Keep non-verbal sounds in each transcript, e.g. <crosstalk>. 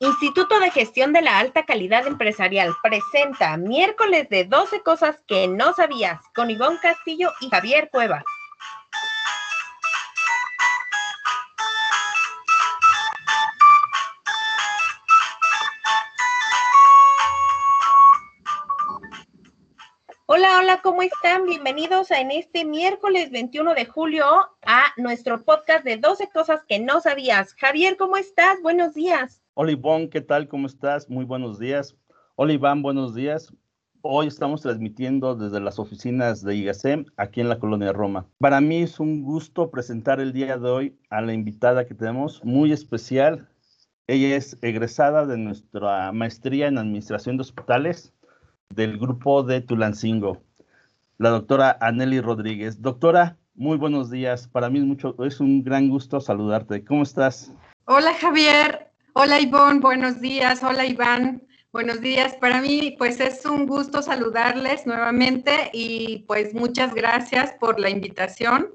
Instituto de Gestión de la Alta Calidad Empresarial presenta miércoles de 12 cosas que no sabías con Ivonne Castillo y Javier Cuevas. Hola, hola, ¿cómo están? Bienvenidos a en este miércoles 21 de julio a nuestro podcast de 12 cosas que no sabías. Javier, ¿cómo estás? Buenos días. Hola Ivonne, ¿qué tal? ¿Cómo estás? Muy buenos días. Hola Iván, buenos días. Hoy estamos transmitiendo desde las oficinas de IGACEM aquí en la colonia Roma. Para mí es un gusto presentar el día de hoy a la invitada que tenemos, muy especial. Ella es egresada de nuestra maestría en Administración de Hospitales del grupo de Tulancingo, la doctora Aneli Rodríguez. Doctora, muy buenos días. Para mí es, mucho, es un gran gusto saludarte. ¿Cómo estás? Hola Javier, Hola Ivonne, buenos días. Hola Iván, buenos días. Para mí, pues es un gusto saludarles nuevamente y pues muchas gracias por la invitación.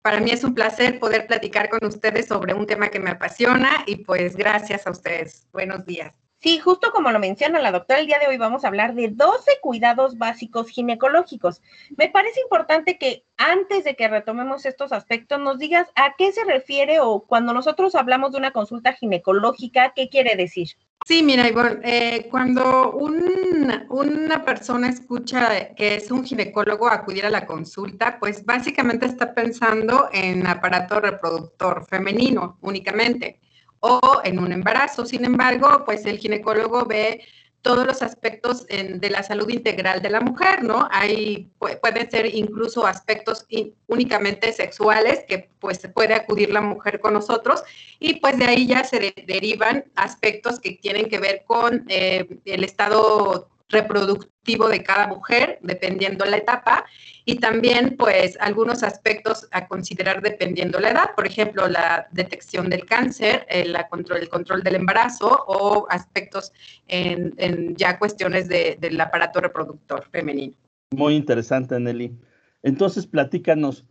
Para mí es un placer poder platicar con ustedes sobre un tema que me apasiona y pues gracias a ustedes. Buenos días. Sí, justo como lo menciona la doctora, el día de hoy vamos a hablar de 12 cuidados básicos ginecológicos. Me parece importante que antes de que retomemos estos aspectos nos digas a qué se refiere o cuando nosotros hablamos de una consulta ginecológica, ¿qué quiere decir? Sí, mira, Ivonne, eh, cuando una persona escucha que es un ginecólogo acudir a la consulta, pues básicamente está pensando en aparato reproductor femenino únicamente o en un embarazo. Sin embargo, pues el ginecólogo ve todos los aspectos de la salud integral de la mujer, ¿no? Hay, pueden ser incluso aspectos únicamente sexuales que pues puede acudir la mujer con nosotros y pues de ahí ya se derivan aspectos que tienen que ver con eh, el estado reproductivo de cada mujer, dependiendo la etapa, y también pues algunos aspectos a considerar dependiendo la edad, por ejemplo, la detección del cáncer, el, la control, el control del embarazo o aspectos en, ya cuestiones del aparato reproductor femenino. Muy interesante, Nelly. Entonces, platícanos,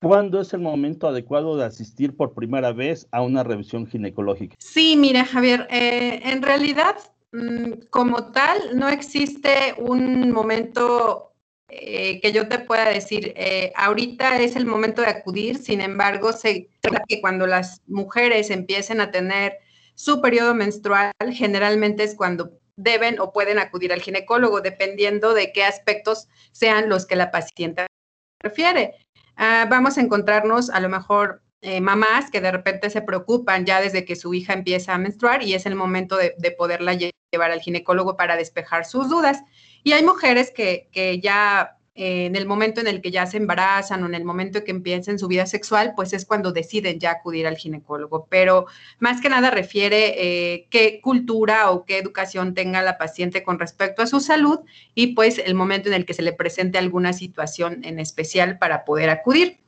¿cuándo es el momento adecuado de asistir por primera vez a una revisión ginecológica? Sí, mira, Javier, eh, en realidad como tal, no existe un momento eh, que yo te pueda decir, eh, ahorita es el momento de acudir, sin embargo, se que cuando las mujeres empiecen a tener su periodo menstrual, generalmente es cuando deben o pueden acudir al ginecólogo, dependiendo de qué aspectos sean los que la paciente refiere. Ah, vamos a encontrarnos a lo mejor eh, mamás que de repente se preocupan ya desde que su hija empieza a menstruar y es el momento de, poderla llevar al ginecólogo para despejar sus dudas. Y hay mujeres que, ya eh, en el momento en el que ya se embarazan o en el momento en que empiecen su vida sexual, pues es cuando deciden ya acudir al ginecólogo. Pero más que nada refiere eh, qué cultura o qué educación tenga la paciente con respecto a su salud y pues el momento en el que se le presente alguna situación en especial para poder acudir.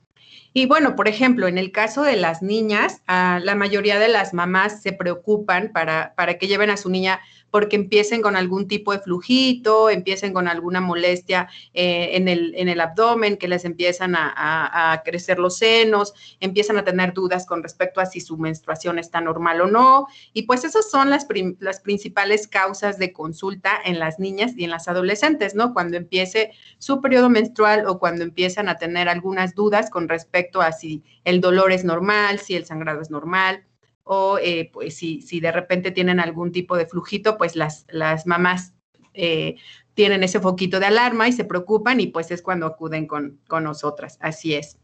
Y bueno, por ejemplo, en el caso de las niñas, ah, la mayoría de las mamás se preocupan para, para que lleven a su niña porque empiecen con algún tipo de flujito, empiecen con alguna molestia eh, en, el, en, el, abdomen, que les empiezan a, crecer los senos, empiezan a tener dudas con respecto a si su menstruación está normal o no. Y pues esas son las, las principales causas de consulta en las niñas y en las adolescentes, ¿no? Cuando empiece su periodo menstrual o cuando empiezan a tener algunas dudas con respecto a si el dolor es normal, si el sangrado es normal o eh, pues si, si, de repente tienen algún tipo de flujito, pues las, las mamás eh, tienen ese foquito de alarma y se preocupan y pues es cuando acuden con, con nosotras. Así es.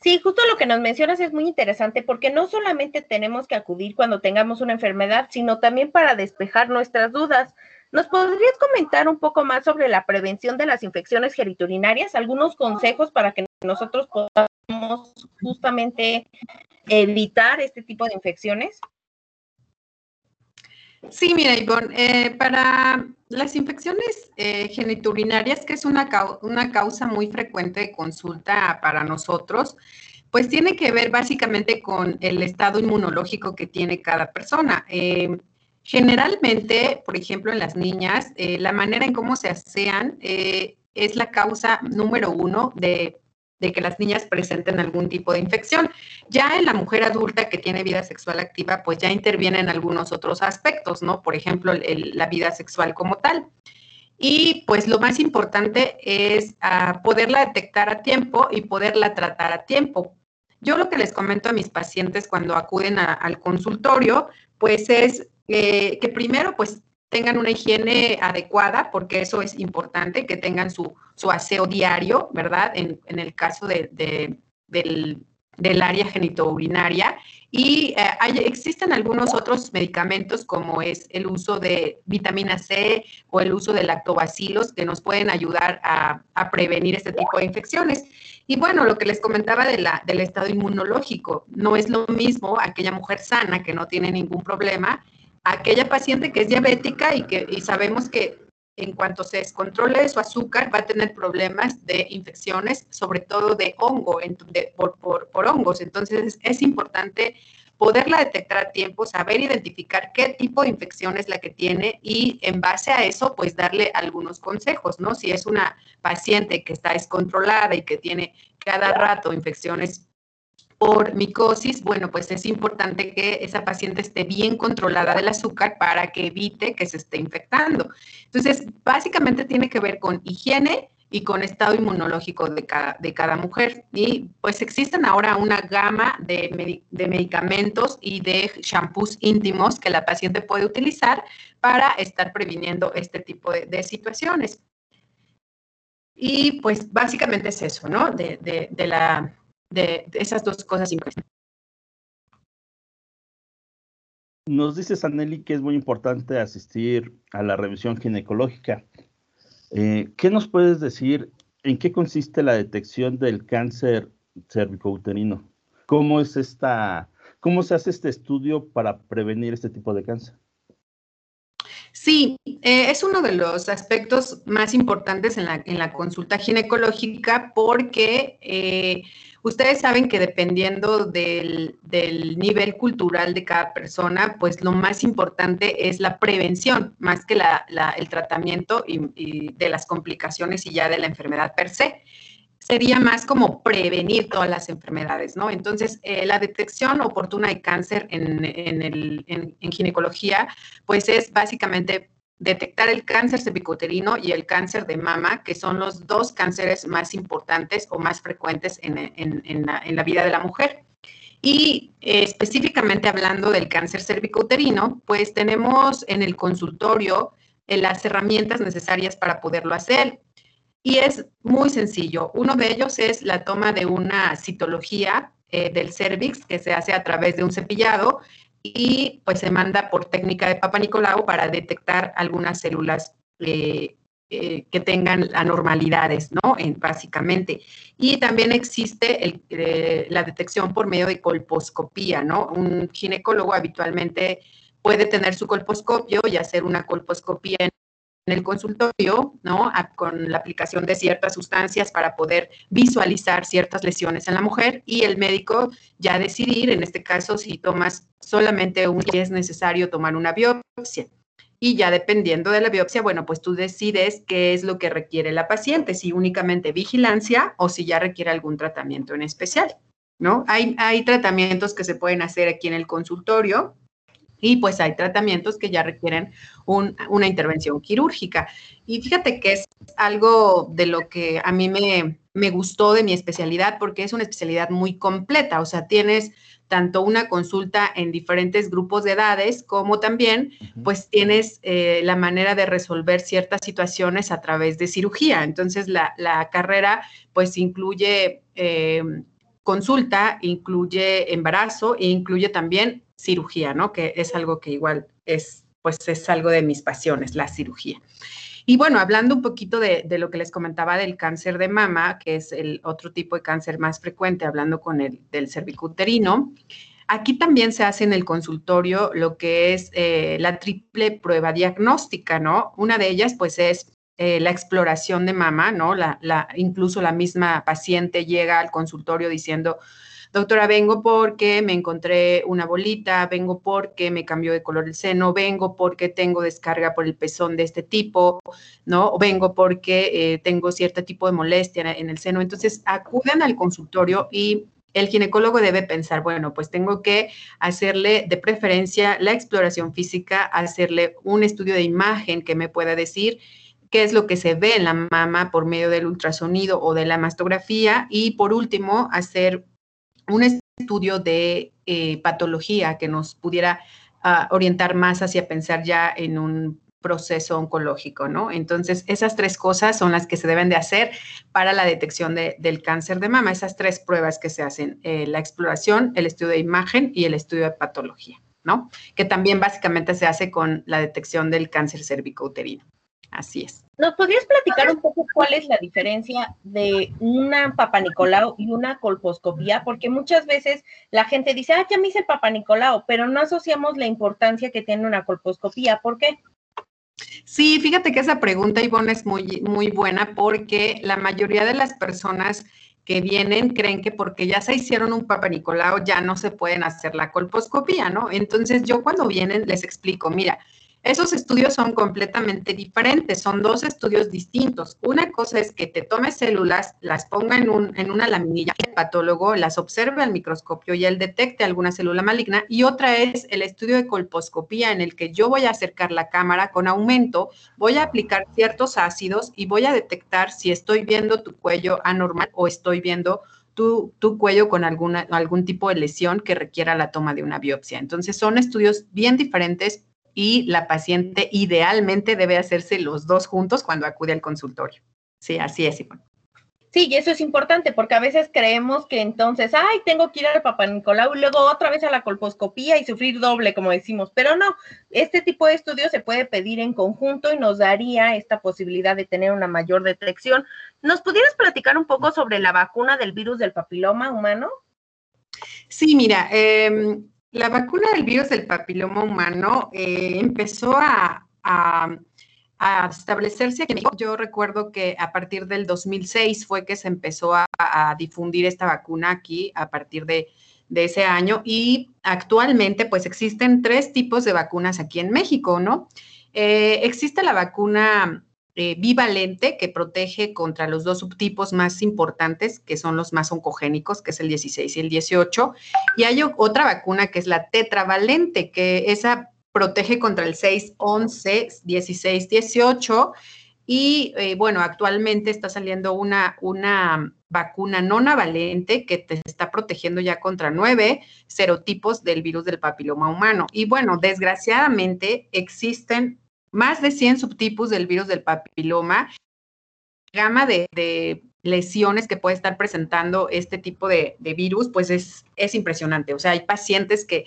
Sí, justo lo que nos mencionas es muy interesante porque no solamente tenemos que acudir cuando tengamos una enfermedad, sino también para despejar nuestras dudas. ¿Nos podrías comentar un poco más sobre la prevención de las infecciones geniturinarias? Algunos consejos para que nosotros podamos justamente evitar este tipo de infecciones? Sí, mira, Ivonne, eh, para las infecciones eh, geniturinarias, que es una, una causa muy frecuente de consulta para nosotros, pues tiene que ver básicamente con el estado inmunológico que tiene cada persona. Eh, generalmente, por ejemplo, en las niñas, la manera en cómo se asean es la causa número uno de de que las niñas presenten algún tipo de infección. Ya en la mujer adulta que tiene vida sexual activa, pues ya intervienen algunos otros aspectos, ¿no? Por ejemplo, la vida sexual como tal. Y pues lo más importante es ah, poderla detectar a tiempo y poderla tratar a tiempo. Yo lo que les comento a mis pacientes cuando acuden al consultorio, pues es eh, que primero pues tengan una higiene adecuada, porque eso es importante, que tengan su, aseo diario, ¿verdad? En, el caso de, del, del, área genitourinaria. Y eh, existen algunos otros medicamentos, como es el uso de vitamina C o el uso de lactobacilos, que nos pueden ayudar a, a prevenir este tipo de infecciones. Y bueno, lo que les comentaba del estado inmunológico, no es lo mismo aquella mujer sana que no tiene ningún problema aquella paciente que es diabética y que y sabemos que en cuanto se descontrole su azúcar va a tener problemas de infecciones, sobre todo de hongo, por, por, hongos. Entonces es importante poderla detectar a tiempo, saber identificar qué tipo de infección es la que tiene y en base a eso, pues darle algunos consejos, ¿no? Si es una paciente que está descontrolada y que tiene cada rato infecciones por micosis, bueno, pues es importante que esa paciente esté bien controlada del azúcar para que evite que se esté infectando. Entonces, básicamente tiene que ver con higiene y con estado inmunológico de cada, de cada mujer. Y pues existen ahora una gama de, medicamentos y de shampoos íntimos que la paciente puede utilizar para estar previniendo este tipo de, situaciones. Y pues básicamente es eso, ¿no? de la de, esas dos cosas importantes. Nos dice Sanelli que es muy importante asistir a la revisión ginecológica. Eh, ¿Qué nos puedes decir? ¿En qué consiste la detección del cáncer cervicouterino? ¿Cómo es esta, cómo se hace este estudio para prevenir este tipo de cáncer? Sí, eh, es uno de los aspectos más importantes en la, en la consulta ginecológica porque eh, Ustedes saben que dependiendo del, nivel cultural de cada persona, pues lo más importante es la prevención, más que el tratamiento y, de las complicaciones y ya de la enfermedad per se. Sería más como prevenir todas las enfermedades, ¿no? Entonces, eh, la detección oportuna de cáncer en, en ginecología, pues es básicamente detectar el cáncer cervicuterino y el cáncer de mama, que son los dos cánceres más importantes o más frecuentes en, la, vida de la mujer. Y eh, específicamente hablando del cáncer cervicuterino, pues tenemos en el consultorio eh, las herramientas necesarias para poderlo hacer. Y es muy sencillo. Uno de ellos es la toma de una citología eh, del cervix que se hace a través de un cepillado y pues se manda por técnica de Papa Nicolau para detectar algunas células eh, eh, que tengan anormalidades, ¿no? En, básicamente. Y también existe la detección por medio de colposcopía, ¿no? Un ginecólogo habitualmente puede tener su colposcopio y hacer una colposcopía en en el consultorio, ¿no? con la aplicación de ciertas sustancias para poder visualizar ciertas lesiones en la mujer y el médico ya decidir, en este caso, si tomas solamente un, si es necesario tomar una biopsia. Y ya dependiendo de la biopsia, bueno, pues tú decides qué es lo que requiere la paciente, si únicamente vigilancia o si ya requiere algún tratamiento en especial, ¿no? Hay, hay tratamientos que se pueden hacer aquí en el consultorio, y pues hay tratamientos que ya requieren una intervención quirúrgica. Y fíjate que es algo de lo que a mí me, me gustó de mi especialidad porque es una especialidad muy completa, o sea, tienes tanto una consulta en diferentes grupos de edades como también pues tienes eh, la manera de resolver ciertas situaciones a través de cirugía. Entonces la, carrera pues incluye eh, consulta, incluye embarazo e incluye también cirugía, ¿no? Que es algo que igual es, pues es algo de mis pasiones, la cirugía. Y bueno, hablando un poquito de, lo que les comentaba del cáncer de mama, que es el otro tipo de cáncer más frecuente, hablando con el del cervicuterino, aquí también se hace en el consultorio lo que es eh, la triple prueba diagnóstica, ¿no? Una de ellas, pues, es eh, la exploración de mama, ¿no? La, la, incluso la misma paciente llega al consultorio diciendo, doctora, vengo porque me encontré una bolita, vengo porque me cambió de color el seno, vengo porque tengo descarga por el pezón de este tipo, ¿no? Vengo porque eh, tengo cierto tipo de molestia en el seno. Entonces, acuden al consultorio y el ginecólogo debe pensar, bueno, pues tengo que hacerle de preferencia la exploración física, hacerle un estudio de imagen que me pueda decir qué es lo que se ve en la mama por medio del ultrasonido o de la mastografía y por último hacer un estudio de eh, patología que nos pudiera ah, orientar más hacia pensar ya en un proceso oncológico, ¿no? Entonces, esas tres cosas son las que se deben de hacer para la detección del cáncer de mama, esas tres pruebas que se hacen, eh, la exploración, el estudio de imagen y el estudio de patología, ¿no? Que también básicamente se hace con la detección del cáncer cervicouterino. Así es. ¿Nos podrías platicar un poco cuál es la diferencia de una papanicolao y una colposcopía? Porque muchas veces la gente dice, ah, ya me hice el papanicolao, pero no asociamos la importancia que tiene una colposcopía. ¿Por qué? Sí, fíjate que esa pregunta, Ivonne, es muy, muy buena porque la mayoría de las personas que vienen creen que porque ya se hicieron un Papa ya no se pueden hacer la colposcopía, ¿no? Entonces yo cuando vienen les explico, mira, esos estudios son completamente diferentes, son dos estudios distintos. Una cosa es que te tome células, las ponga en, un, en una laminilla, el patólogo las observe al microscopio y él detecte alguna célula maligna. Y otra es el estudio de colposcopía en el que yo voy a acercar la cámara con aumento, voy a aplicar ciertos ácidos y voy a detectar si estoy viendo tu cuello anormal o estoy viendo tu, tu, cuello con alguna, algún tipo de lesión que requiera la toma de una biopsia. Entonces, son estudios bien diferentes, y la paciente idealmente debe hacerse los dos juntos cuando acude al consultorio. Sí, así es, Ivonne. Sí, y eso es importante porque a veces creemos que entonces, ay, tengo que ir al Papa Nicolau y luego otra vez a la colposcopía y sufrir doble, como decimos, pero no, este tipo de estudio se puede pedir en conjunto y nos daría esta posibilidad de tener una mayor detección. ¿Nos pudieras platicar un poco sobre la vacuna del virus del papiloma humano? Sí, mira, eh, la vacuna del virus del papiloma humano eh, empezó a, establecerse aquí. Yo recuerdo que a partir del 2006 fue que se empezó a, difundir esta vacuna aquí a partir de, ese año y actualmente pues existen tres tipos de vacunas aquí en México, ¿no? Eh, existe la vacuna eh, bivalente que protege contra los dos subtipos más importantes, que son los más oncogénicos, que es el 16 y el 18. Y hay otra vacuna que es la tetravalente, que esa protege contra el 6, 11, 16, 18. Y eh, bueno, actualmente está saliendo una, una vacuna nonavalente que te está protegiendo ya contra nueve serotipos del virus del papiloma humano. Y bueno, desgraciadamente existen más de 100 subtipos del virus del papiloma, gama de, lesiones que puede estar presentando este tipo de, virus, pues es, es, impresionante. O sea, hay pacientes que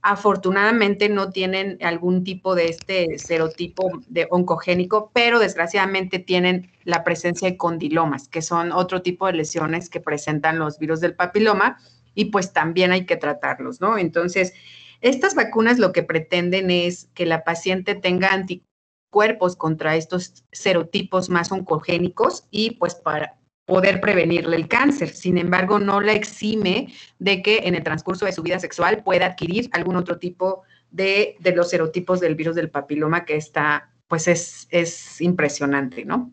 afortunadamente no tienen algún tipo de este serotipo de oncogénico, pero desgraciadamente tienen la presencia de condilomas, que son otro tipo de lesiones que presentan los virus del papiloma y pues también hay que tratarlos, ¿no? Entonces, estas vacunas lo que pretenden es que la paciente tenga anticuerpos contra estos serotipos más oncogénicos y pues para poder prevenirle el cáncer. Sin embargo, no la exime de que en el transcurso de su vida sexual pueda adquirir algún otro tipo de, los serotipos del virus del papiloma que está, pues es, es impresionante, ¿no?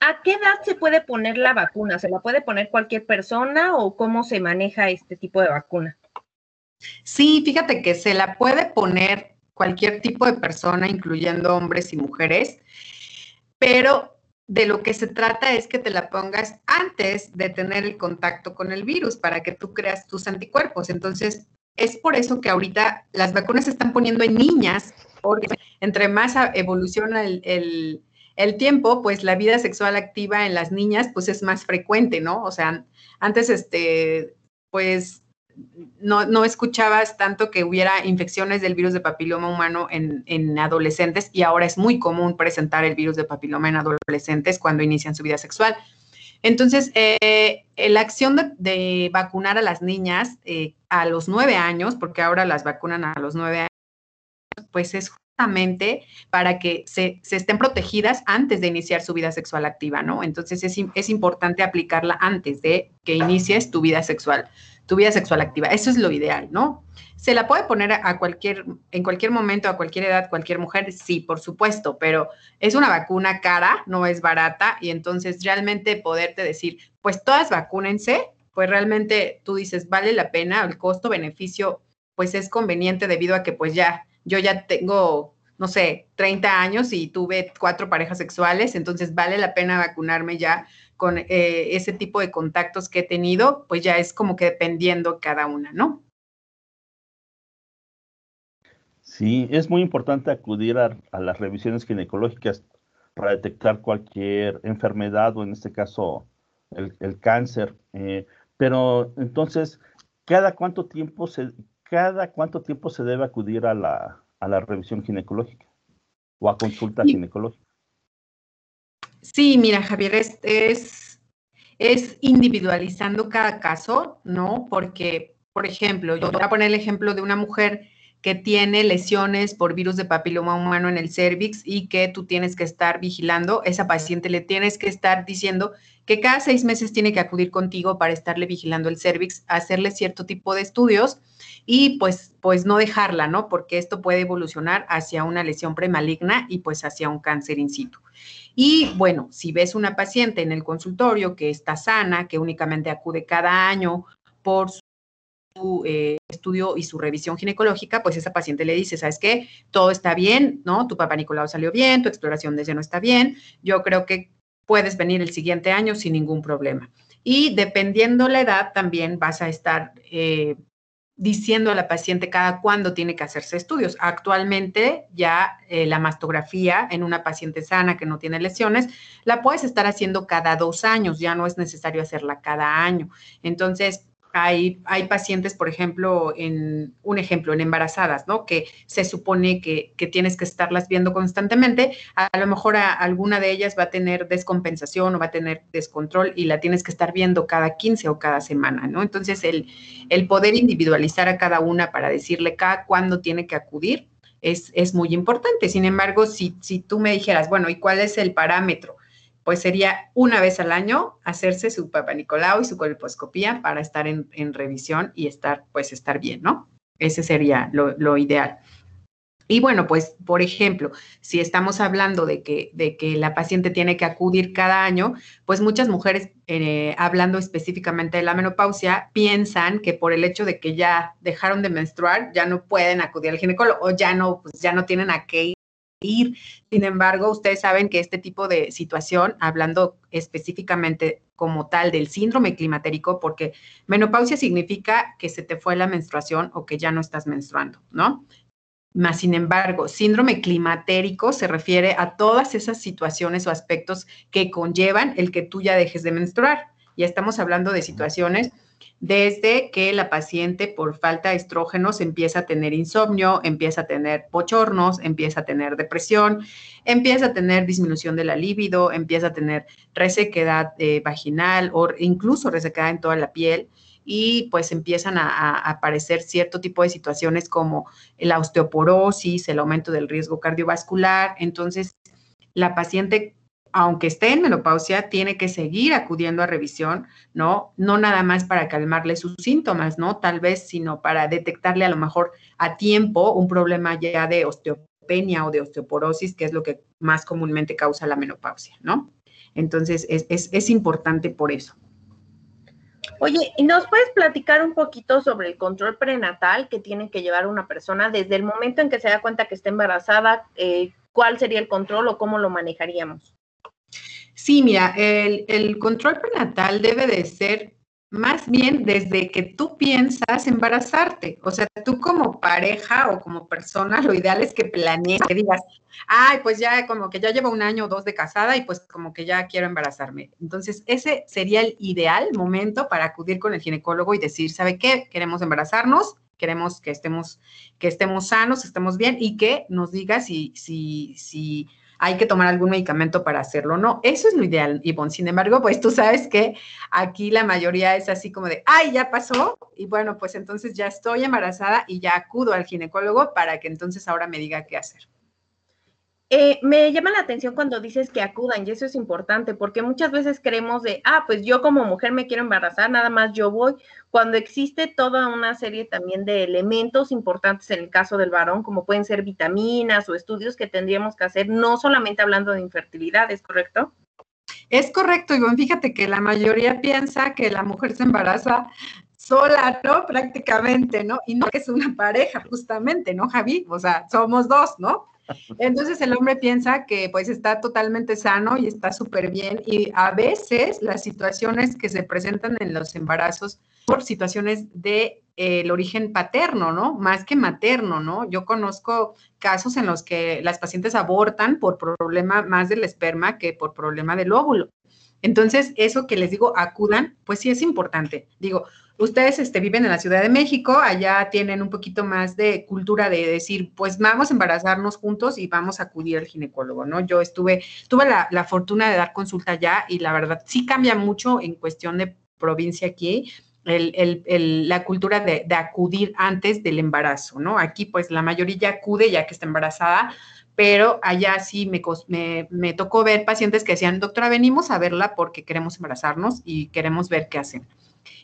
¿A qué edad se puede poner la vacuna? ¿Se la puede poner cualquier persona o cómo se maneja este tipo de vacuna? Sí, fíjate que se la puede poner cualquier tipo de persona, incluyendo hombres y mujeres, pero de lo que se trata es que te la pongas antes de tener el contacto con el virus para que tú creas tus anticuerpos. Entonces, es por eso que ahorita las vacunas se están poniendo en niñas, porque entre más evoluciona el, el tiempo, pues la vida sexual activa en las niñas, pues es más frecuente, ¿no? O sea, antes, este, pues no, escuchabas tanto que hubiera infecciones del virus de papiloma humano en, adolescentes y ahora es muy común presentar el virus de papiloma en adolescentes cuando inician su vida sexual. Entonces, eh, la acción de, vacunar a las niñas eh, a los nueve años, porque ahora las vacunan a los nueve años, pues es justamente para que se, estén protegidas antes de iniciar su vida sexual activa, ¿no? Entonces es, es importante aplicarla antes de que inicies tu vida sexual, tu vida sexual activa. Eso es lo ideal, ¿no? ¿Se la puede poner a cualquier, en cualquier momento, a cualquier edad, cualquier mujer? Sí, por supuesto, pero es una vacuna cara, no es barata, y entonces realmente poderte decir, pues todas vacúnense, pues realmente tú dices, vale la pena, el costo-beneficio, pues es conveniente debido a que pues ya, yo ya tengo, no sé, 30 años y tuve cuatro parejas sexuales, entonces vale la pena vacunarme ya con eh, ese tipo de contactos que he tenido, pues ya es como que dependiendo cada una, ¿no? Sí, es muy importante acudir a, las revisiones ginecológicas para detectar cualquier enfermedad o en este caso el, cáncer. Eh, pero entonces, ¿cada cuánto tiempo se, cada cuánto tiempo se debe acudir a la, revisión ginecológica o a consulta ginecológica? Sí, mira, Javier, es, es, individualizando cada caso, ¿no? Porque, por ejemplo, yo voy a poner el ejemplo de una mujer que tiene lesiones por virus de papiloma humano en el cervix y que tú tienes que estar vigilando, esa paciente le tienes que estar diciendo que cada seis meses tiene que acudir contigo para estarle vigilando el cervix, hacerle cierto tipo de estudios y pues, pues no dejarla, ¿no? Porque esto puede evolucionar hacia una lesión premaligna y pues hacia un cáncer in situ. Y bueno, si ves una paciente en el consultorio que está sana, que únicamente acude cada año por su eh, estudio y su revisión ginecológica, pues esa paciente le dice, ¿sabes qué? Todo está bien, ¿no? Tu papá Nicolau salió bien, tu exploración de seno está bien, yo creo que puedes venir el siguiente año sin ningún problema. Y dependiendo la edad, también vas a estar eh, diciendo a la paciente cada cuándo tiene que hacerse estudios. Actualmente ya eh, la mastografía en una paciente sana que no tiene lesiones, la puedes estar haciendo cada dos años, ya no es necesario hacerla cada año. Entonces, hay, pacientes, por ejemplo, en un ejemplo, en embarazadas, ¿no? Que se supone que, tienes que estarlas viendo constantemente. A, lo mejor alguna de ellas va a tener descompensación o va a tener descontrol y la tienes que estar viendo cada 15 o cada semana, ¿no? Entonces, el, el poder individualizar a cada una para decirle cada cuándo tiene que acudir es, es muy importante. Sin embargo, si, si tú me dijeras, bueno, ¿y cuál es el parámetro? Pues sería una vez al año hacerse su Papa Nicolau y su colposcopía para estar en, revisión y estar, pues, estar bien, ¿no? Ese sería lo, ideal. Y bueno, pues, por ejemplo, si estamos hablando de que, de que la paciente tiene que acudir cada año, pues muchas mujeres, eh, hablando específicamente de la menopausia, piensan que por el hecho de que ya dejaron de menstruar, ya no pueden acudir al ginecólogo o ya no, pues ya no tienen a qué ir ir. Sin embargo, ustedes saben que este tipo de situación, hablando específicamente como tal del síndrome climatérico, porque menopausia significa que se te fue la menstruación o que ya no estás menstruando, ¿no? Más sin embargo, síndrome climatérico se refiere a todas esas situaciones o aspectos que conllevan el que tú ya dejes de menstruar. Ya estamos hablando de situaciones desde que la paciente por falta de estrógenos empieza a tener insomnio, empieza a tener bochornos, empieza a tener depresión, empieza a tener disminución de la libido, empieza a tener resequedad eh, vaginal o incluso resequedad en toda la piel y pues empiezan a, a, aparecer cierto tipo de situaciones como la osteoporosis, el aumento del riesgo cardiovascular. Entonces, la paciente aunque esté en menopausia, tiene que seguir acudiendo a revisión, ¿no? No nada más para calmarle sus síntomas, ¿no? Tal vez, sino para detectarle a lo mejor a tiempo un problema ya de osteopenia o de osteoporosis, que es lo que más comúnmente causa la menopausia, ¿no? Entonces, es, es importante por eso. Oye, ¿y nos puedes platicar un poquito sobre el control prenatal que tiene que llevar una persona desde el momento en que se da cuenta que está embarazada? Eh, ¿Cuál sería el control o cómo lo manejaríamos? Sí, mira, el, control prenatal debe de ser más bien desde que tú piensas embarazarte. O sea, tú como pareja o como persona, lo ideal es que planees, que digas, ay, pues ya como que ya llevo un año o dos de casada y pues como que ya quiero embarazarme. Entonces, ese sería el ideal momento para acudir con el ginecólogo y decir, ¿sabe qué? Queremos embarazarnos, queremos que estemos, que estemos sanos, estemos bien y que nos diga si, si, si hay que tomar algún medicamento para hacerlo. No, eso es lo ideal, Ivonne. Sin embargo, pues tú sabes que aquí la mayoría es así como de, ay, ya pasó, y bueno, pues entonces ya estoy embarazada y ya acudo al ginecólogo para que entonces ahora me diga qué hacer. Eh, me llama la atención cuando dices que acudan, y eso es importante, porque muchas veces creemos de, ah, pues yo como mujer me quiero embarazar, nada más yo voy, cuando existe toda una serie también de elementos importantes en el caso del varón, como pueden ser vitaminas o estudios que tendríamos que hacer, no solamente hablando de infertilidad, ¿es correcto? Es correcto, Ivonne. Fíjate que la mayoría piensa que la mujer se embaraza sola, ¿no? Prácticamente, ¿no? Y no que es una pareja, justamente, ¿no, Javi? O sea, somos dos, ¿no? Entonces el hombre piensa que pues está totalmente sano y está súper bien y a veces las situaciones que se presentan en los embarazos por situaciones de eh, el origen paterno, ¿no? Más que materno, ¿no? Yo conozco casos en los que las pacientes abortan por problema más del esperma que por problema del óvulo. Entonces, eso que les digo, acudan, pues sí es importante. Digo, ustedes este, viven en la Ciudad de México, allá tienen un poquito más de cultura de decir, pues vamos a embarazarnos juntos y vamos a acudir al ginecólogo, ¿no? Yo estuve, tuve la, fortuna de dar consulta allá y la verdad sí cambia mucho en cuestión de provincia aquí. la cultura de, acudir antes del embarazo, ¿no? Aquí pues la mayoría acude ya que está embarazada, pero allá sí me, me, me, tocó ver pacientes que decían, doctora, venimos a verla porque queremos embarazarnos y queremos ver qué hacen.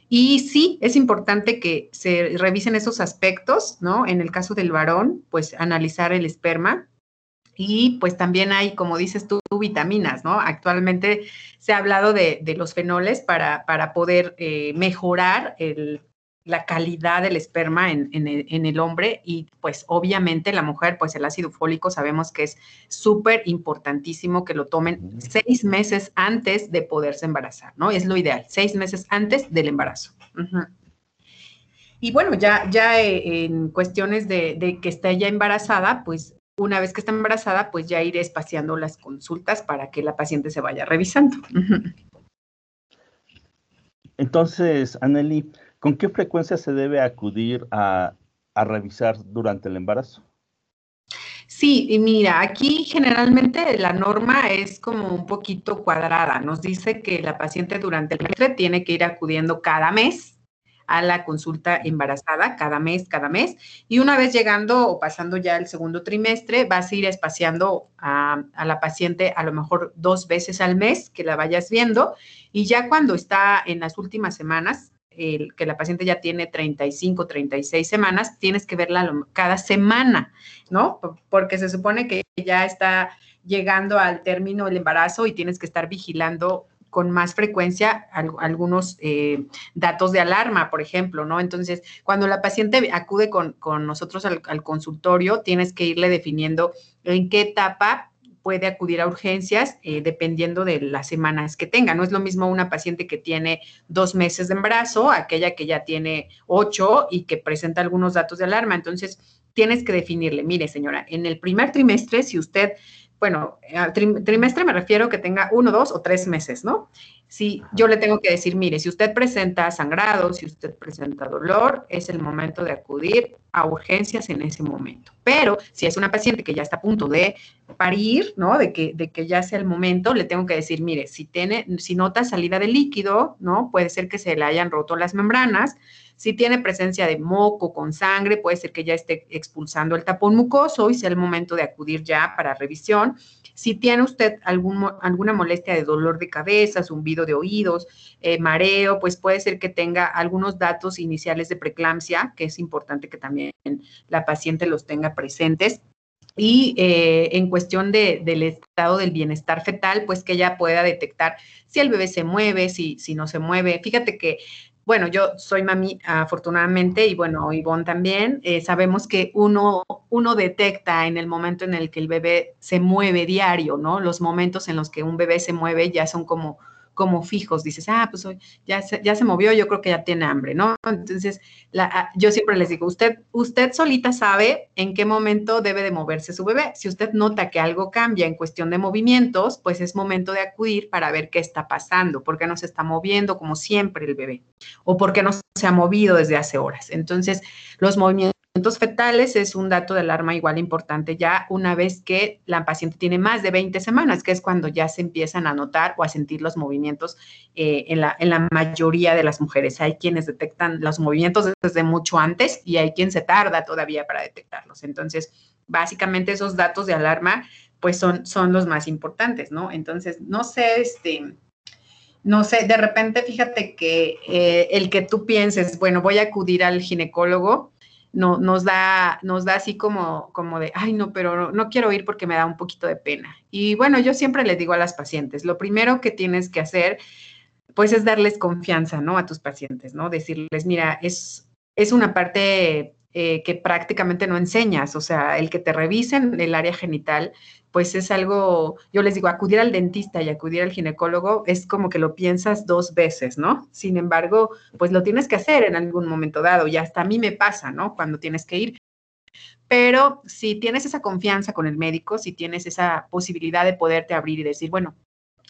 Y sí, es importante que se revisen esos aspectos, ¿no? En el caso del varón, pues analizar el esperma. Y pues también hay, como dices tú, vitaminas, ¿no? Actualmente se ha hablado de, los fenoles para, para poder eh, mejorar el, la calidad del esperma en, el, hombre y pues obviamente la mujer, pues el ácido fólico sabemos que es súper importantísimo que lo tomen seis meses antes de poderse embarazar, ¿no? Es lo ideal, seis meses antes del embarazo. Y bueno, ya, ya eh, en cuestiones de, que esté ya embarazada, pues una vez que está embarazada, pues ya iré espaciando las consultas para que la paciente se vaya revisando. Entonces, Anneli, ¿Con qué frecuencia se debe acudir a, revisar durante el embarazo? Sí, y mira, aquí generalmente la norma es como un poquito cuadrada. Nos dice que la paciente durante el trimestre tiene que ir acudiendo cada mes a la consulta embarazada, cada mes, cada mes. Y una vez llegando o pasando ya el segundo trimestre, vas a ir espaciando a la paciente a lo mejor dos veces al mes que la vayas viendo. Y ya cuando está en las últimas semanas, que la paciente ya tiene 35, 36 semanas, tienes que verla cada semana, ¿no? Porque se supone que ya está llegando al término el embarazo y tienes que estar vigilando con más frecuencia algunos eh, datos de alarma, por ejemplo, ¿no? Entonces, cuando la paciente acude con, nosotros al, al, consultorio, tienes que irle definiendo en qué etapa puede acudir a urgencias eh, dependiendo de las semanas que tenga. No es lo mismo una paciente que tiene dos meses de embarazo, aquella que ya tiene ocho y que presenta algunos datos de alarma. Entonces, tienes que definirle, mire señora, en el primer trimestre, si usted bueno, trimestre me refiero que tenga uno, dos o tres meses, ¿no? Si yo le tengo que decir, mire, si usted presenta sangrado, si usted presenta dolor, es el momento de acudir a urgencias en ese momento. Pero si es una paciente que ya está a punto de parir, ¿no? De que, de que ya sea el momento, le tengo que decir, mire, si tiene, si nota salida de líquido, ¿no? Puede ser que se le hayan roto las membranas, si tiene presencia de moco con sangre, puede ser que ya esté expulsando el tapón mucoso y sea el momento de acudir ya para revisión. Si tiene usted alguna molestia de dolor de cabeza, zumbido de oídos, eh, mareo, pues puede ser que tenga algunos datos iniciales de preeclampsia, que es importante que también la paciente los tenga presentes. Y eh, en cuestión del estado del bienestar fetal, pues que ella pueda detectar si el bebé se mueve, si, si no se mueve. Fíjate que bueno, yo soy mami afortunadamente y bueno, Ivonne también, eh, sabemos que uno, uno detecta en el momento en el que el bebé se mueve diario, ¿no? Los momentos en los que un bebé se mueve ya son como como fijos, dices, ah, pues hoy ya se, ya se movió, yo creo que ya tiene hambre, ¿no? Entonces, la, ah, yo siempre les digo, usted, usted solita sabe en qué momento debe de moverse su bebé. Si usted nota que algo cambia en cuestión de movimientos, pues es momento de acudir para ver qué está pasando, por qué no se está moviendo como siempre el bebé, o por qué no se ha movido desde hace horas. Entonces, los movimientos fetales es un dato de alarma igual importante ya una vez que la paciente tiene más de 20 semanas, que es cuando ya se empiezan a notar o a sentir los movimientos eh, en, la, en la mayoría de las mujeres. Hay quienes detectan los movimientos desde mucho antes y hay quien se tarda todavía para detectarlos. Entonces, básicamente esos datos de alarma pues son, son los más importantes, ¿no? Entonces, no sé, este, no sé, de repente fíjate que eh, el que tú pienses, bueno, voy a acudir al ginecólogo, no, nos, da, nos da así como, como de, ay, no, pero no, quiero ir porque me da un poquito de pena. Y bueno, yo siempre le digo a las pacientes, lo primero que tienes que hacer, pues es darles confianza, ¿no? A tus pacientes, ¿no? Decirles, mira, es, es una parte eh, que prácticamente no enseñas, o sea, el que te revisen el área genital pues es algo, yo les digo, acudir al dentista y acudir al ginecólogo es como que lo piensas dos veces, ¿no? Sin embargo, pues lo tienes que hacer en algún momento dado y hasta a mí me pasa, ¿no? Cuando tienes que ir. Pero si tienes esa confianza con el médico, si tienes esa posibilidad de poderte abrir y decir, bueno,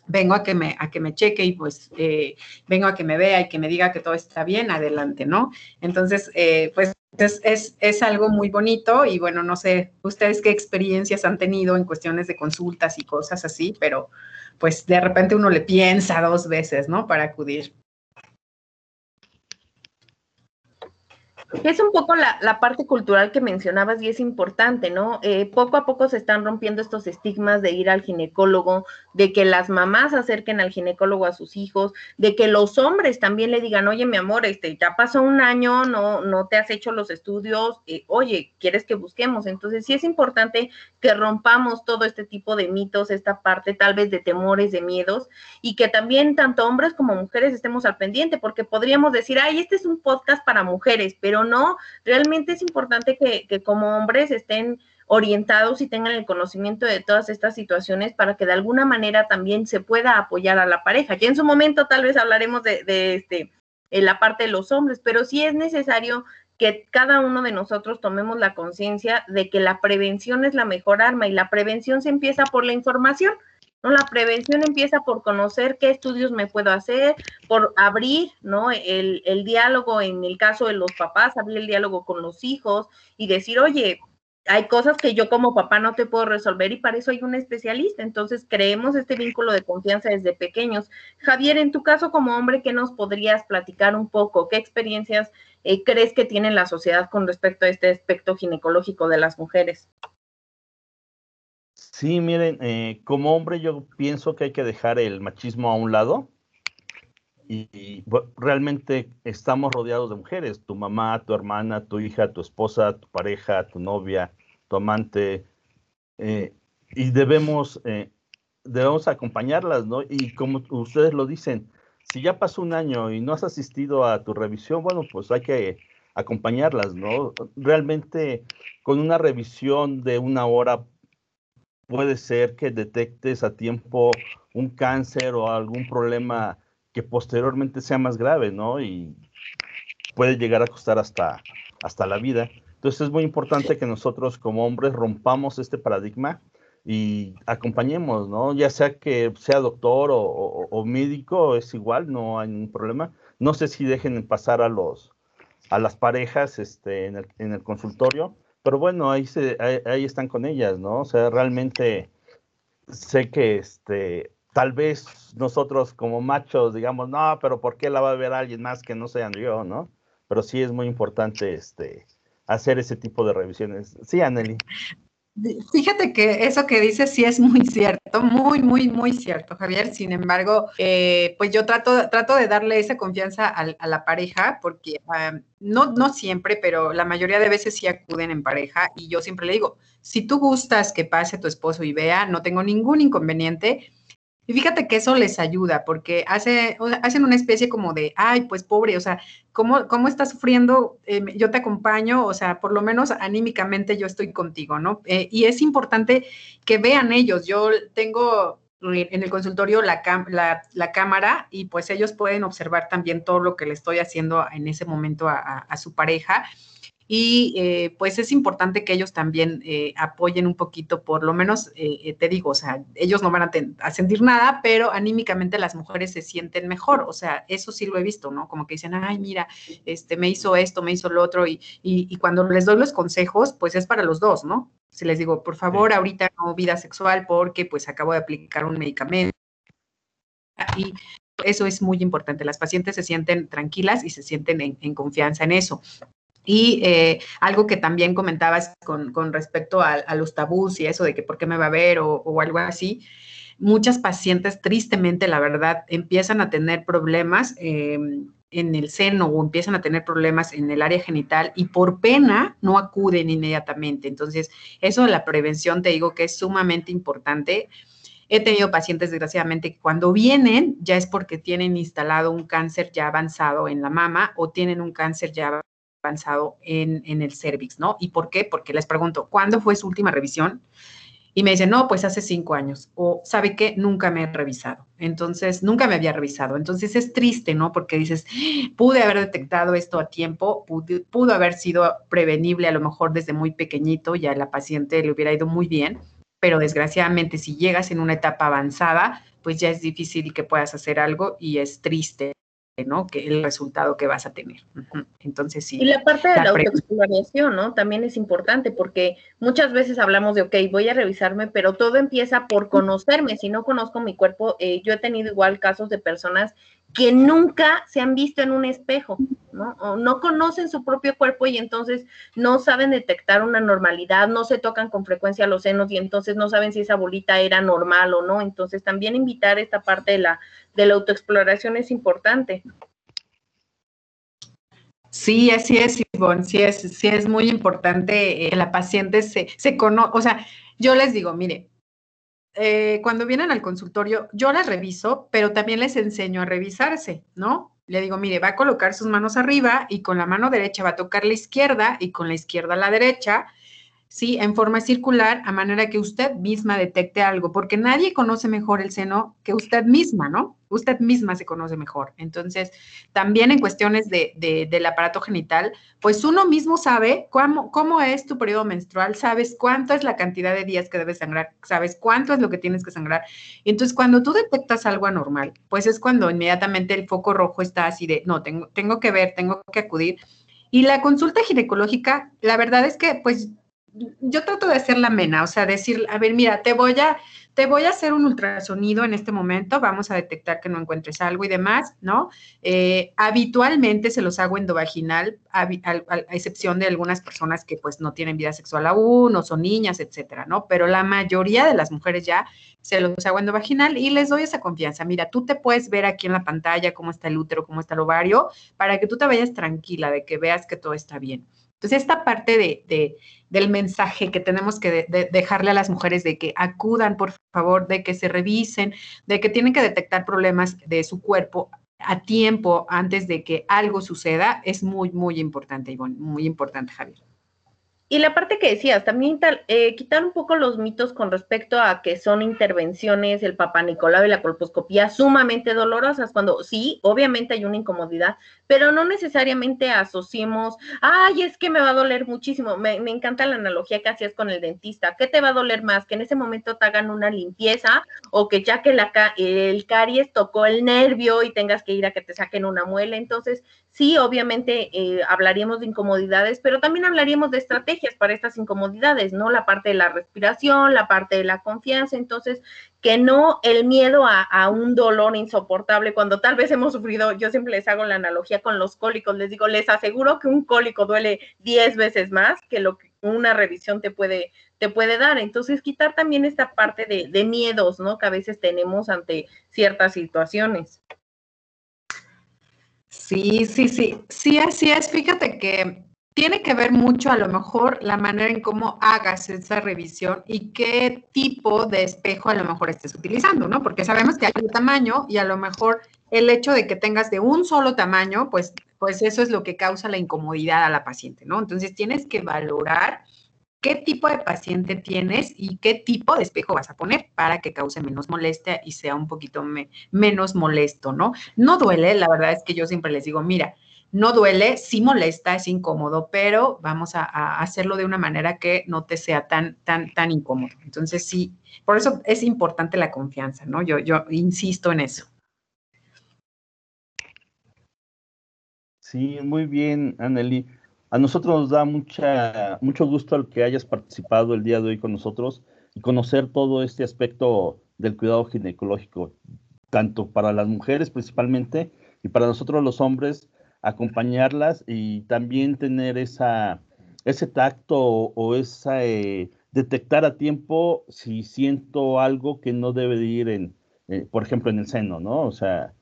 vengo a que me, a que me cheque y pues eh, vengo a que me vea y que me diga que todo está bien, adelante, ¿no? Entonces, eh, pues es, es, algo muy bonito y bueno, no sé ustedes qué experiencias han tenido en cuestiones de consultas y cosas así, pero pues de repente uno le piensa dos veces, ¿no? Para acudir. Es un poco la, parte cultural que mencionabas y es importante, ¿no? Eh, poco a poco se están rompiendo estos estigmas de ir al ginecólogo, de que las mamás acerquen al ginecólogo a sus hijos, de que los hombres también le digan, oye, mi amor, este, ya pasó un año, no, no te has hecho los estudios, eh, oye, ¿quieres que busquemos? Entonces sí es importante que rompamos todo este tipo de mitos, esta parte tal vez de temores, de miedos, y que también tanto hombres como mujeres estemos al pendiente, porque podríamos decir, ay, este es un podcast para mujeres, pero no, realmente es importante que, que como hombres estén orientados y tengan el conocimiento de todas estas situaciones para que de alguna manera también se pueda apoyar a la pareja. Ya en su momento tal vez hablaremos de, de este, en la parte de los hombres, pero sí es necesario que cada uno de nosotros tomemos la conciencia de que la prevención es la mejor arma y la prevención se empieza por la información. ¿No? La prevención empieza por conocer qué estudios me puedo hacer, por abrir, ¿no? El, el, diálogo en el caso de los papás, abrir el diálogo con los hijos y decir, oye, hay cosas que yo como papá no te puedo resolver y para eso hay un especialista. Entonces, creemos este vínculo de confianza desde pequeños. Javier, en tu caso como hombre, ¿qué nos podrías platicar un poco? ¿Qué experiencias eh, crees que tiene la sociedad con respecto a este aspecto ginecológico de las mujeres? Sí, miren, eh, como hombre yo pienso que hay que dejar el machismo a un lado y, realmente estamos rodeados de mujeres, tu mamá, tu hermana, tu hija, tu esposa, tu pareja, tu novia, tu amante, eh, y debemos, eh, debemos acompañarlas, ¿no? Y como ustedes lo dicen, si ya pasó un año y no has asistido a tu revisión, bueno, pues hay que acompañarlas, ¿no? Realmente con una revisión de una hora puede ser que detectes a tiempo un cáncer o algún problema que posteriormente sea más grave, ¿no? Y puede llegar a costar hasta, hasta la vida. Entonces es muy importante que nosotros como hombres rompamos este paradigma y acompañemos, ¿no? Ya sea que sea doctor o, médico, es igual, no hay ningún problema. No sé si dejen pasar a los a las parejas este, en, el, en el consultorio, pero bueno, ahí, se, ahí, están con ellas, ¿no? O sea, realmente sé que este, tal vez nosotros como machos digamos, no, pero ¿por qué la va a ver alguien más que no sean yo, ¿no? Pero sí es muy importante este, hacer ese tipo de revisiones. Sí, Anneli. Fíjate que eso que dices sí es muy <laughs> cierto, muy, muy, muy cierto, Javier. Sin embargo, eh, pues yo trato, trato de darle esa confianza a, la pareja porque no, no siempre, pero la mayoría de veces sí acuden en pareja y yo siempre le digo, si tú gustas que pase tu esposo y vea, no tengo ningún inconveniente, y fíjate que eso les ayuda porque hace, hacen una especie como de, ay, pues pobre, o sea, ¿cómo, cómo estás sufriendo? Eh, yo te acompaño, o sea, por lo menos anímicamente yo estoy contigo, ¿no? Eh, y es importante que vean ellos. Yo tengo en el consultorio la, la, cámara y pues ellos pueden observar también todo lo que le estoy haciendo en ese momento a, a su pareja y eh, pues es importante que ellos también eh, apoyen un poquito, por lo menos eh, te digo, o sea, ellos no van a, sentir nada, pero anímicamente las mujeres se sienten mejor, o sea, eso sí lo he visto, ¿no? Como que dicen, ay, mira, este, me hizo esto, me hizo lo otro, y, y, cuando les doy los consejos, pues es para los dos, ¿no? Si les digo, por favor, ahorita no vida sexual porque pues acabo de aplicar un medicamento. Y eso es muy importante. Las pacientes se sienten tranquilas y se sienten en confianza en eso. Y eh, algo que también comentabas con, respecto a, los tabús y eso de que por qué me va a ver o, algo así, muchas pacientes tristemente, la verdad, empiezan a tener problemas em, en el seno o empiezan a tener problemas en el área genital y por pena no acuden inmediatamente. Entonces, eso de la prevención te digo que es sumamente importante. He tenido pacientes, desgraciadamente, que cuando vienen ya es porque tienen instalado un cáncer ya avanzado en la mama o tienen un cáncer ya avanzado en, el cervix, ¿no? ¿Y por qué? Porque les pregunto, ¿cuándo fue su última revisión? Y me dicen, no, pues hace cinco años. O, ¿sabe qué? Nunca me he revisado. Entonces, nunca me había revisado. Entonces, es triste, ¿no? Porque dices, pude haber detectado esto a tiempo, pudo haber sido prevenible a lo mejor desde muy pequeñito, ya la paciente le hubiera ido muy bien pero desgraciadamente si llegas en una etapa avanzada, pues ya es difícil que puedas hacer algo y es triste, ¿no? Que el resultado que vas a tener. Entonces sí. Y la parte de la, autoexploración, ¿no? También es importante porque muchas veces hablamos de, ok, voy a revisarme, pero todo empieza por conocerme. Si no conozco mi cuerpo, eh, yo he tenido igual casos de personas que nunca se han visto en un espejo, ¿no? O no conocen su propio cuerpo y entonces no saben detectar una normalidad, no se tocan con frecuencia los senos y entonces no saben si esa bolita era normal o no. Entonces también invitar esta parte de la, de la autoexploración es importante. Sí, así es, Ivonne, sí es, sí es muy importante que la paciente se, se conozca, o sea, yo les digo, mire, eh, cuando vienen al consultorio, yo las reviso, pero también les enseño a revisarse, ¿no? Le digo, mire, va a colocar sus manos arriba y con la mano derecha va a tocar la izquierda y con la izquierda la derecha ¿sí? En forma circular, a manera que usted misma detecte algo, porque nadie conoce mejor el seno que usted misma, ¿no? Usted misma se conoce mejor. Entonces, también en cuestiones de, del aparato genital, pues uno mismo sabe cómo, cómo es tu periodo menstrual, sabes cuánto es la cantidad de días que debes sangrar, sabes cuánto es lo que tienes que sangrar. Entonces, cuando tú detectas algo anormal, pues es cuando inmediatamente el foco rojo está así de, no, tengo, tengo que ver, tengo que acudir. Y la consulta ginecológica, la verdad es que, pues, yo trato de hacer la mena, o sea, decir, a ver, mira, te voy a, te voy a hacer un ultrasonido en este momento, vamos a detectar que no encuentres algo y demás, ¿no? Eh, habitualmente se los hago endovaginal, a, a, excepción de algunas personas que pues no tienen vida sexual aún o son niñas, etcétera, ¿no? Pero la mayoría de las mujeres ya se los hago endovaginal y les doy esa confianza. Mira, tú te puedes ver aquí en la pantalla cómo está el útero, cómo está el ovario, para que tú te vayas tranquila de que veas que todo está bien. Entonces, esta parte de, del mensaje que tenemos que dejarle a las mujeres de que acudan, por favor, de que se revisen, de que tienen que detectar problemas de su cuerpo a tiempo antes de que algo suceda, es muy, muy importante, Ivonne, muy importante, Javier. Y la parte que decías, también eh, quitar un poco los mitos con respecto a que son intervenciones, el papá Nicolau y la colposcopía sumamente dolorosas, cuando sí, obviamente hay una incomodidad, pero no necesariamente asociemos, ay, es que me va a doler muchísimo. Me, encanta la analogía que hacías con el dentista. ¿Qué te va a doler más? Que en ese momento te hagan una limpieza o que ya que la, el caries tocó el nervio y tengas que ir a que te saquen una muela. Entonces, sí, obviamente eh, hablaríamos de incomodidades, pero también hablaríamos de estrategias para estas incomodidades, ¿no? La parte de la respiración, la parte de la confianza, entonces, que no el miedo a, un dolor insoportable cuando tal vez hemos sufrido, yo siempre les hago la analogía con los cólicos, les digo, les aseguro que un cólico duele 10 veces más que lo que una revisión te puede, te puede dar. Entonces, quitar también esta parte de, miedos, ¿no? Que a veces tenemos ante ciertas situaciones. Sí, sí, sí, sí, así es. Fíjate que tiene que ver mucho a lo mejor la manera en cómo hagas esa revisión y qué tipo de espejo a lo mejor estés utilizando, ¿no? Porque sabemos que hay un tamaño y a lo mejor el hecho de que tengas de un solo tamaño, pues, pues eso es lo que causa la incomodidad a la paciente, ¿no? Entonces tienes que valorar qué tipo de paciente tienes y qué tipo de espejo vas a poner para que cause menos molestia y sea un poquito menos molesto, ¿no? No duele, la verdad es que yo siempre les digo, mira, no duele, sí molesta, es incómodo, pero vamos a, hacerlo de una manera que no te sea tan, tan, tan incómodo. Entonces, sí, por eso es importante la confianza, ¿no? Yo, insisto en eso. Sí, muy bien, Anneli. A nosotros nos da mucha, mucho gusto el que hayas participado el día de hoy con nosotros y conocer todo este aspecto del cuidado ginecológico, tanto para las mujeres principalmente y para nosotros los hombres, acompañarlas y también tener esa, ese tacto o, esa, eh, detectar a tiempo si siento algo que no debe de ir en, eh, por ejemplo, en el seno, ¿no? O sea,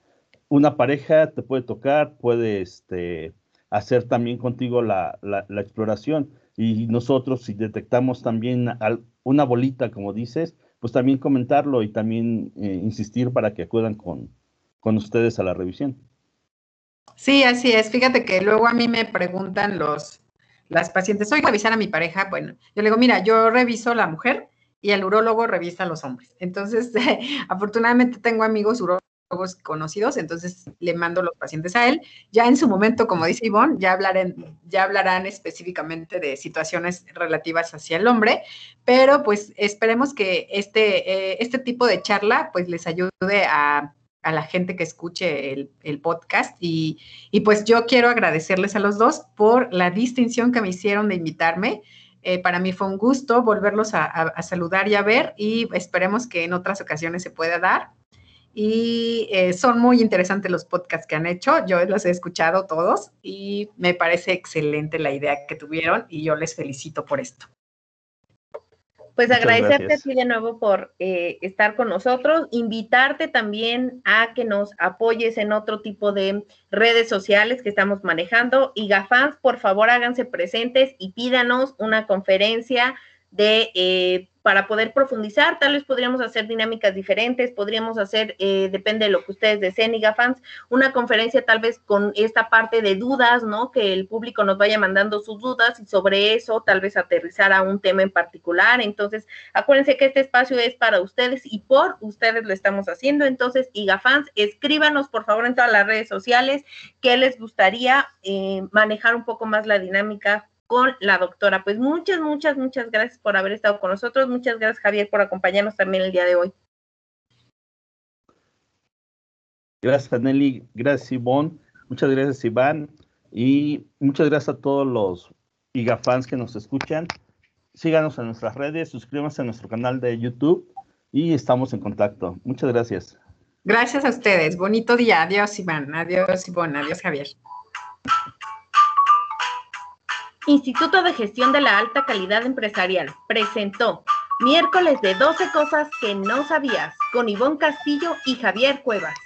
una pareja te puede tocar, puede este, hacer también contigo la, la, exploración y nosotros si detectamos también una bolita, como dices, pues también comentarlo y también eh, insistir para que acudan con, con ustedes a la revisión. Sí, así es. Fíjate que luego a mí me preguntan los, las pacientes, ¿soy revisar a mi pareja? Bueno, yo le digo, mira, yo reviso a la mujer y el urólogo revisa a los hombres. Entonces, <laughs> afortunadamente tengo amigos urólogos conocidos, entonces le mando los pacientes a él. Ya en su momento, como dice Ivonne, ya, ya hablarán específicamente de situaciones relativas hacia el hombre, pero pues esperemos que este, eh, este tipo de charla pues les ayude a, la gente que escuche el, podcast y, pues yo quiero agradecerles a los dos por la distinción que me hicieron de invitarme. Eh, para mí fue un gusto volverlos a saludar y a ver y esperemos que en otras ocasiones se pueda dar y eh, son muy interesantes los podcasts que han hecho. Yo los he escuchado todos y me parece excelente la idea que tuvieron y yo les felicito por esto. Pues agradecerte a ti de nuevo por eh, estar con nosotros, invitarte también a que nos apoyes en otro tipo de redes sociales que estamos manejando. Y GAFANS, por favor, háganse presentes y pídanos una conferencia de eh, para poder profundizar, tal vez podríamos hacer dinámicas diferentes, podríamos hacer, eh, depende de lo que ustedes deseen, y fans, una conferencia tal vez con esta parte de dudas, ¿no? Que el público nos vaya mandando sus dudas y sobre eso tal vez aterrizar a un tema en particular. Entonces, acuérdense que este espacio es para ustedes y por ustedes lo estamos haciendo. Entonces, fans, escríbanos por favor en todas las redes sociales qué les gustaría eh, manejar un poco más la dinámica con la doctora. Pues muchas, muchas, muchas gracias por haber estado con nosotros. Muchas gracias, Javier, por acompañarnos también el día de hoy. Gracias, Nelly. Gracias, Ivonne. Muchas gracias, Iván. Y muchas gracias a todos los IGAFans que nos escuchan. Síganos en nuestras redes, suscríbanse a nuestro canal de YouTube y estamos en contacto. Muchas gracias. Gracias a ustedes. Bonito día. Adiós, Iván. Adiós, Ivonne. Adiós, Javier. Instituto de Gestión de la Alta Calidad Empresarial presentó miércoles de 12 cosas que no sabías con Ivonne Castillo y Javier Cuevas.